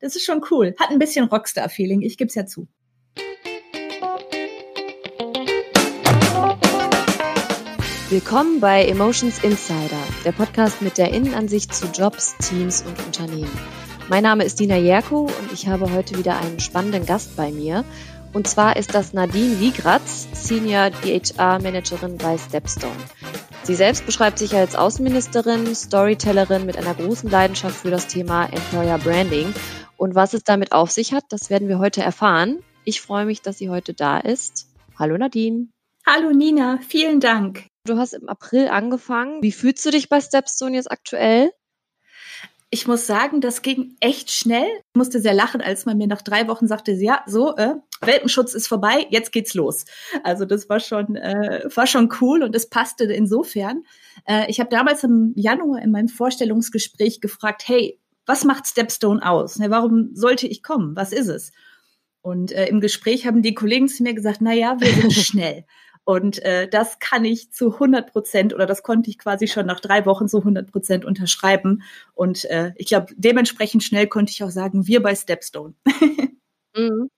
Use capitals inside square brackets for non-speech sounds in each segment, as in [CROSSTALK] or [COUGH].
Das ist schon cool. Hat ein bisschen Rockstar-Feeling, ich gebe es ja zu. Willkommen bei Emotions Insider, der Podcast mit der Innenansicht zu Jobs, Teams und Unternehmen. Mein Name ist Dina Jerko und ich habe heute wieder einen spannenden Gast bei mir. Und zwar ist das Nadine Wiegratz, Senior DHR Managerin bei Stepstone. Sie selbst beschreibt sich als Außenministerin, Storytellerin mit einer großen Leidenschaft für das Thema Employer Branding. Und was es damit auf sich hat, das werden wir heute erfahren. Ich freue mich, dass sie heute da ist. Hallo Nadine. Hallo Nina, vielen Dank. Du hast im April angefangen. Wie fühlst du dich bei Stepstone jetzt aktuell? Ich muss sagen, das ging echt schnell. Ich musste sehr lachen, als man mir nach drei Wochen sagte, ja, so, äh, Welpenschutz ist vorbei, jetzt geht's los. Also das war schon, äh, war schon cool und es passte insofern. Äh, ich habe damals im Januar in meinem Vorstellungsgespräch gefragt, hey, was macht Stepstone aus? Ne, warum sollte ich kommen? Was ist es? Und äh, im Gespräch haben die Kollegen zu mir gesagt, na ja, wir sind [LAUGHS] schnell. Und äh, das kann ich zu 100 Prozent oder das konnte ich quasi schon nach drei Wochen zu 100 Prozent unterschreiben. Und äh, ich glaube, dementsprechend schnell konnte ich auch sagen, wir bei Stepstone. [LAUGHS] mhm.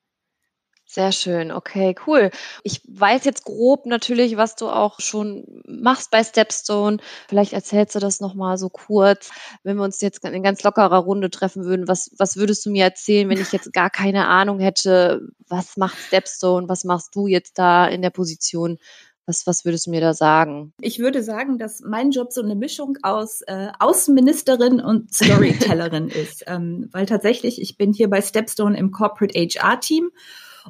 Sehr schön, okay, cool. Ich weiß jetzt grob natürlich, was du auch schon machst bei Stepstone. Vielleicht erzählst du das nochmal so kurz. Wenn wir uns jetzt in ganz lockerer Runde treffen würden, was, was würdest du mir erzählen, wenn ich jetzt gar keine Ahnung hätte, was macht Stepstone, was machst du jetzt da in der Position? Was, was würdest du mir da sagen? Ich würde sagen, dass mein Job so eine Mischung aus äh, Außenministerin und Storytellerin [LAUGHS] ist. Ähm, weil tatsächlich, ich bin hier bei Stepstone im Corporate HR-Team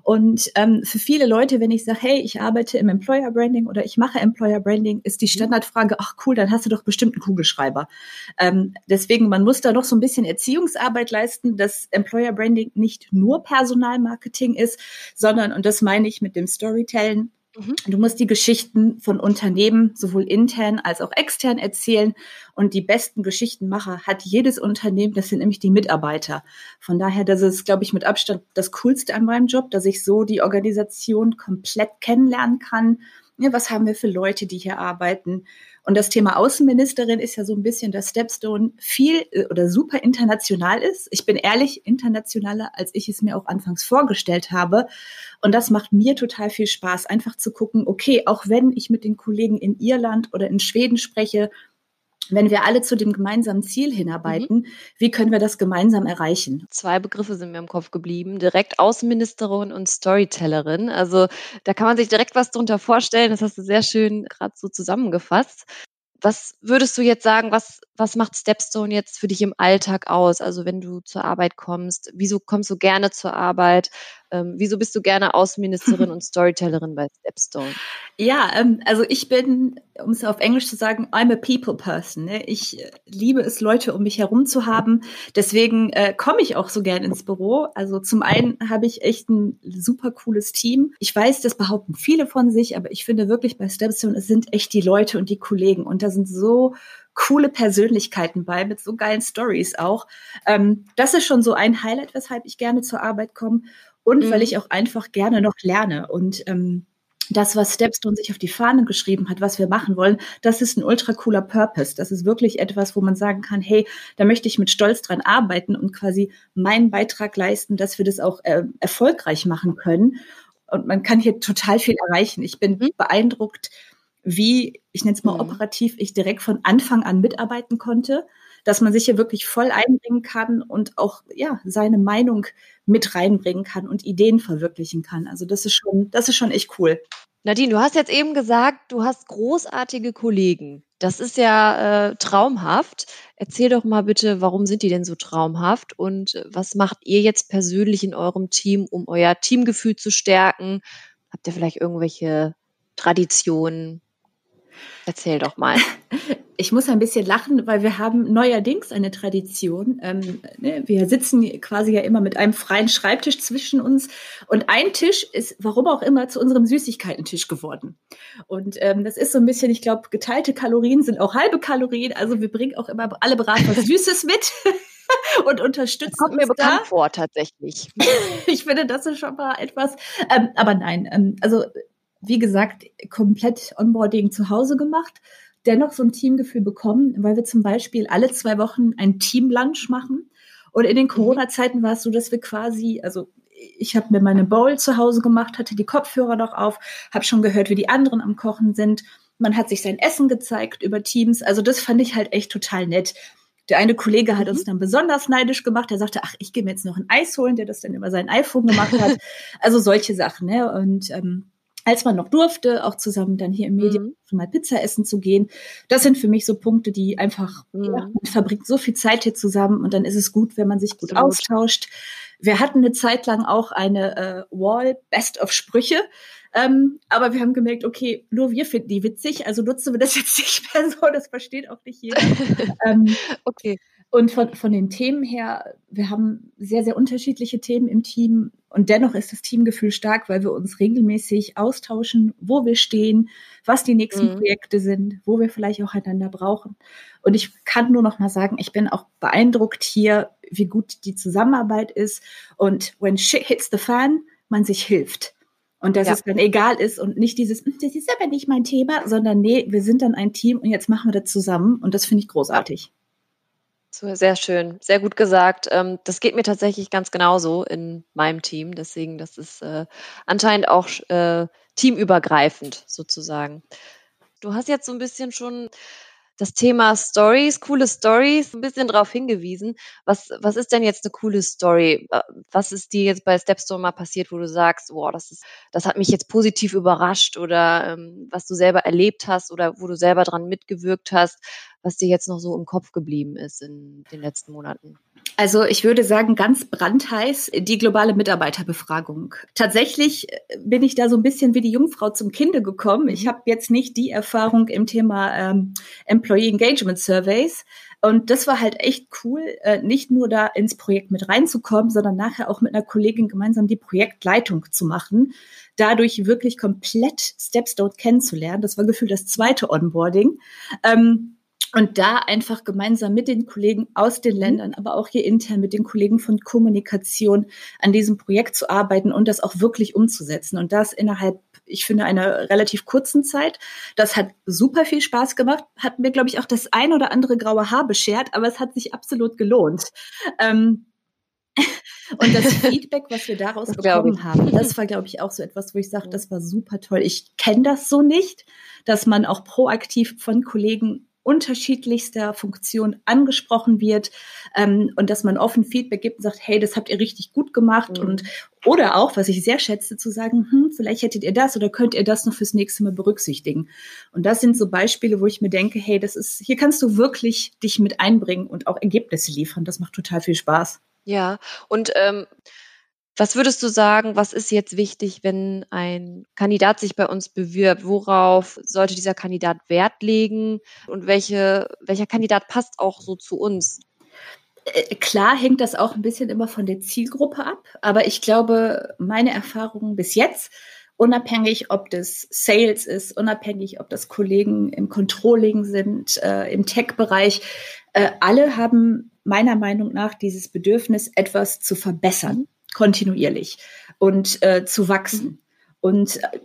und ähm, für viele Leute, wenn ich sage, hey, ich arbeite im Employer Branding oder ich mache Employer Branding, ist die mhm. Standardfrage, ach cool, dann hast du doch bestimmt einen Kugelschreiber. Ähm, deswegen, man muss da noch so ein bisschen Erziehungsarbeit leisten, dass Employer Branding nicht nur Personalmarketing ist, sondern, und das meine ich mit dem Storytelling, Mhm. Du musst die Geschichten von Unternehmen sowohl intern als auch extern erzählen. Und die besten Geschichtenmacher hat jedes Unternehmen, das sind nämlich die Mitarbeiter. Von daher, das ist, glaube ich, mit Abstand das Coolste an meinem Job, dass ich so die Organisation komplett kennenlernen kann. Ja, was haben wir für Leute, die hier arbeiten? Und das Thema Außenministerin ist ja so ein bisschen, dass Stepstone viel äh, oder super international ist. Ich bin ehrlich, internationaler, als ich es mir auch anfangs vorgestellt habe. Und das macht mir total viel Spaß, einfach zu gucken, okay, auch wenn ich mit den Kollegen in Irland oder in Schweden spreche, wenn wir alle zu dem gemeinsamen Ziel hinarbeiten, mhm. wie können wir das gemeinsam erreichen? Zwei Begriffe sind mir im Kopf geblieben, direkt Außenministerin und Storytellerin. Also da kann man sich direkt was darunter vorstellen, das hast du sehr schön gerade so zusammengefasst. Was würdest du jetzt sagen, was, was macht Stepstone jetzt für dich im Alltag aus? Also wenn du zur Arbeit kommst, wieso kommst du gerne zur Arbeit? Ähm, wieso bist du gerne Außenministerin [LAUGHS] und Storytellerin bei Stepstone? Ja, ähm, also ich bin, um es auf Englisch zu sagen, I'm a people person. Ne? Ich äh, liebe es, Leute um mich herum zu haben. Deswegen äh, komme ich auch so gern ins Büro. Also zum einen habe ich echt ein super cooles Team. Ich weiß, das behaupten viele von sich, aber ich finde wirklich bei Stepstone, es sind echt die Leute und die Kollegen. Und da sind so coole Persönlichkeiten bei, mit so geilen Stories auch. Ähm, das ist schon so ein Highlight, weshalb ich gerne zur Arbeit komme und mhm. weil ich auch einfach gerne noch lerne. Und ähm, das, was Stepstone sich auf die Fahnen geschrieben hat, was wir machen wollen, das ist ein ultra cooler Purpose. Das ist wirklich etwas, wo man sagen kann, hey, da möchte ich mit Stolz dran arbeiten und quasi meinen Beitrag leisten, dass wir das auch äh, erfolgreich machen können. Und man kann hier total viel erreichen. Ich bin mhm. beeindruckt, wie, ich nenne es mal mhm. operativ, ich direkt von Anfang an mitarbeiten konnte dass man sich hier wirklich voll einbringen kann und auch ja seine Meinung mit reinbringen kann und Ideen verwirklichen kann. Also das ist schon, das ist schon echt cool. Nadine, du hast jetzt eben gesagt, du hast großartige Kollegen. Das ist ja äh, traumhaft. Erzähl doch mal bitte, warum sind die denn so traumhaft und was macht ihr jetzt persönlich in eurem Team, um euer Teamgefühl zu stärken? Habt ihr vielleicht irgendwelche Traditionen? Erzähl doch mal. [LAUGHS] Ich muss ein bisschen lachen, weil wir haben neuerdings eine Tradition. Ähm, ne, wir sitzen quasi ja immer mit einem freien Schreibtisch zwischen uns und ein Tisch ist, warum auch immer, zu unserem Süßigkeitentisch geworden. Und ähm, das ist so ein bisschen, ich glaube, geteilte Kalorien sind auch halbe Kalorien. Also wir bringen auch immer alle brav was Süßes mit. [LAUGHS] und unterstützen. Das kommt mir bekannt da. vor, tatsächlich. [LAUGHS] ich finde, das ist schon mal etwas. Ähm, aber nein, ähm, also wie gesagt, komplett Onboarding zu Hause gemacht dennoch so ein Teamgefühl bekommen, weil wir zum Beispiel alle zwei Wochen ein Teamlunch machen. Und in den mhm. Corona-Zeiten war es so, dass wir quasi, also ich habe mir meine Bowl zu Hause gemacht, hatte die Kopfhörer noch auf, habe schon gehört, wie die anderen am Kochen sind. Man hat sich sein Essen gezeigt über Teams. Also das fand ich halt echt total nett. Der eine Kollege hat mhm. uns dann besonders neidisch gemacht. Der sagte, ach, ich gehe mir jetzt noch ein Eis holen, der das dann über sein iPhone gemacht hat. [LAUGHS] also solche Sachen. Ne? Und ähm, als man noch durfte, auch zusammen dann hier im Medien mhm. mal Pizza essen zu gehen. Das sind für mich so Punkte, die einfach, mhm. ja, man verbringt so viel Zeit hier zusammen und dann ist es gut, wenn man sich gut Absolut. austauscht. Wir hatten eine Zeit lang auch eine äh, Wall Best of Sprüche. Ähm, aber wir haben gemerkt, okay, nur wir finden die witzig, also nutzen wir das [LAUGHS] jetzt nicht mehr so, das versteht auch nicht jeder. [LAUGHS] ähm, okay. Und von, von den Themen her, wir haben sehr, sehr unterschiedliche Themen im Team und dennoch ist das Teamgefühl stark, weil wir uns regelmäßig austauschen, wo wir stehen, was die nächsten mhm. Projekte sind, wo wir vielleicht auch einander brauchen. Und ich kann nur noch mal sagen, ich bin auch beeindruckt hier, wie gut die Zusammenarbeit ist und when shit hits the fan, man sich hilft. Und dass ja. es dann egal ist und nicht dieses, hm, das ist aber nicht mein Thema, sondern nee, wir sind dann ein Team und jetzt machen wir das zusammen. Und das finde ich großartig. So, sehr schön, sehr gut gesagt. Ähm, das geht mir tatsächlich ganz genauso in meinem Team. Deswegen, das ist äh, anscheinend auch äh, teamübergreifend sozusagen. Du hast jetzt so ein bisschen schon das Thema Stories, coole Stories, ein bisschen darauf hingewiesen. Was, was ist denn jetzt eine coole Story? Was ist dir jetzt bei Stepstone mal passiert, wo du sagst, wow, das ist, das hat mich jetzt positiv überrascht oder ähm, was du selber erlebt hast oder wo du selber dran mitgewirkt hast, was dir jetzt noch so im Kopf geblieben ist in den letzten Monaten? Also ich würde sagen, ganz brandheiß die globale Mitarbeiterbefragung. Tatsächlich äh, bin ich da so ein bisschen wie die Jungfrau zum Kinde gekommen. Ich mhm. habe jetzt nicht die Erfahrung im Thema ähm, Employee Engagement Surveys. Und das war halt echt cool, äh, nicht nur da ins Projekt mit reinzukommen, sondern nachher auch mit einer Kollegin gemeinsam die Projektleitung zu machen. Dadurch wirklich komplett Stepstone kennenzulernen. Das war gefühlt das zweite Onboarding. Ähm, und da einfach gemeinsam mit den Kollegen aus den mhm. Ländern, aber auch hier intern mit den Kollegen von Kommunikation an diesem Projekt zu arbeiten und das auch wirklich umzusetzen. Und das innerhalb, ich finde, einer relativ kurzen Zeit. Das hat super viel Spaß gemacht, hat mir, glaube ich, auch das ein oder andere graue Haar beschert, aber es hat sich absolut gelohnt. Ähm, [LAUGHS] und das [LAUGHS] Feedback, was wir daraus das bekommen haben, das war, glaube ich, auch so etwas, wo ich sage, das war super toll. Ich kenne das so nicht, dass man auch proaktiv von Kollegen unterschiedlichster Funktion angesprochen wird ähm, und dass man offen Feedback gibt und sagt, hey, das habt ihr richtig gut gemacht mhm. und oder auch, was ich sehr schätze, zu sagen, hm, vielleicht hättet ihr das oder könnt ihr das noch fürs nächste Mal berücksichtigen. Und das sind so Beispiele, wo ich mir denke, hey, das ist, hier kannst du wirklich dich mit einbringen und auch Ergebnisse liefern. Das macht total viel Spaß. Ja, und ähm, was würdest du sagen, was ist jetzt wichtig, wenn ein Kandidat sich bei uns bewirbt? Worauf sollte dieser Kandidat Wert legen und welche, welcher Kandidat passt auch so zu uns? Äh, klar hängt das auch ein bisschen immer von der Zielgruppe ab, aber ich glaube, meine Erfahrungen bis jetzt, unabhängig ob das Sales ist, unabhängig ob das Kollegen im Controlling sind, äh, im Tech-Bereich, äh, alle haben meiner Meinung nach dieses Bedürfnis, etwas zu verbessern kontinuierlich und äh, zu wachsen. Mhm. Und äh,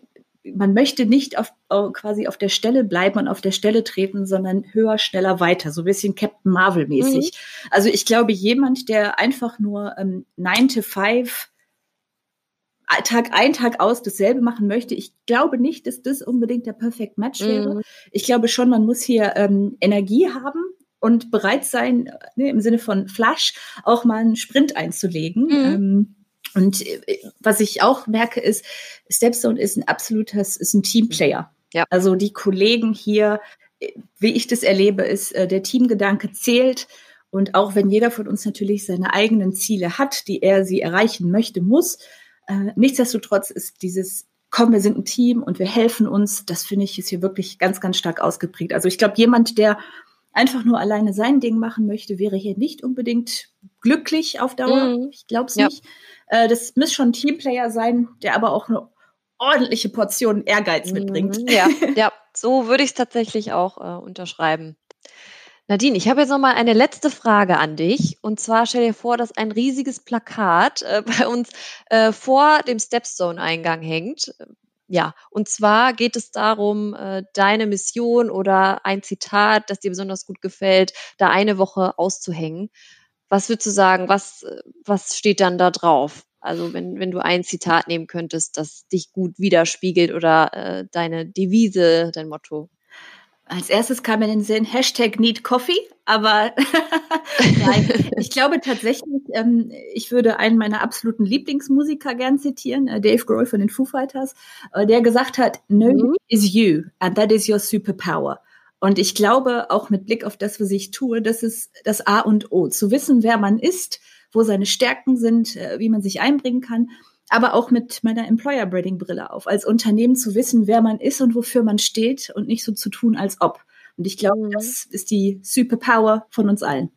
man möchte nicht auf, quasi auf der Stelle bleiben und auf der Stelle treten, sondern höher, schneller, weiter. So ein bisschen Captain Marvel mäßig. Mhm. Also ich glaube, jemand, der einfach nur ähm, 9 to 5 äh, Tag ein, Tag aus dasselbe machen möchte. Ich glaube nicht, dass das unbedingt der Perfect Match wäre. Mhm. Ich glaube schon, man muss hier ähm, Energie haben und bereit sein, ne, im Sinne von Flash, auch mal einen Sprint einzulegen. Mhm. Ähm, und äh, was ich auch merke, ist, Stepstone ist ein absolutes, ist ein Teamplayer. Ja. Also die Kollegen hier, äh, wie ich das erlebe, ist, äh, der Teamgedanke zählt. Und auch wenn jeder von uns natürlich seine eigenen Ziele hat, die er sie erreichen möchte, muss, äh, nichtsdestotrotz ist dieses komm, wir sind ein Team und wir helfen uns, das finde ich ist hier wirklich ganz, ganz stark ausgeprägt. Also ich glaube, jemand, der einfach nur alleine sein Ding machen möchte, wäre hier nicht unbedingt glücklich auf Dauer. Mhm. Ich glaube es ja. nicht. Äh, das muss schon ein Teamplayer sein, der aber auch eine ordentliche Portion Ehrgeiz mitbringt. Mhm, ja, [LAUGHS] ja, so würde ich es tatsächlich auch äh, unterschreiben. Nadine, ich habe jetzt noch mal eine letzte Frage an dich. Und zwar stell dir vor, dass ein riesiges Plakat äh, bei uns äh, vor dem Stepstone-Eingang hängt. Ja, und zwar geht es darum, äh, deine Mission oder ein Zitat, das dir besonders gut gefällt, da eine Woche auszuhängen. Was würdest du sagen, was, was steht dann da drauf? Also wenn, wenn du ein Zitat nehmen könntest, das dich gut widerspiegelt oder äh, deine Devise, dein Motto. Als erstes kam mir in den Sinn Hashtag Need Coffee, aber [LAUGHS] nein, ich glaube tatsächlich, ähm, ich würde einen meiner absoluten Lieblingsmusiker gern zitieren, äh, Dave Grohl von den Foo Fighters, äh, der gesagt hat, No mhm. is you and that is your superpower. Und ich glaube, auch mit Blick auf das, was ich tue, das ist das A und O, zu wissen, wer man ist, wo seine Stärken sind, äh, wie man sich einbringen kann aber auch mit meiner Employer Branding Brille auf, als Unternehmen zu wissen, wer man ist und wofür man steht und nicht so zu tun, als ob. Und ich glaube, mhm. das ist die Superpower von uns allen.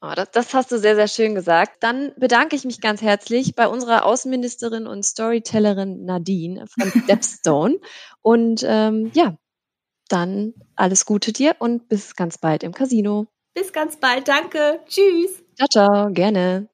Oh, das, das, hast du sehr, sehr schön gesagt. Dann bedanke ich mich ganz herzlich bei unserer Außenministerin und Storytellerin Nadine von [LAUGHS] Stepstone. und ähm, ja, dann alles Gute dir und bis ganz bald im Casino. Bis ganz bald. Danke. Tschüss. Ciao, ciao. Gerne.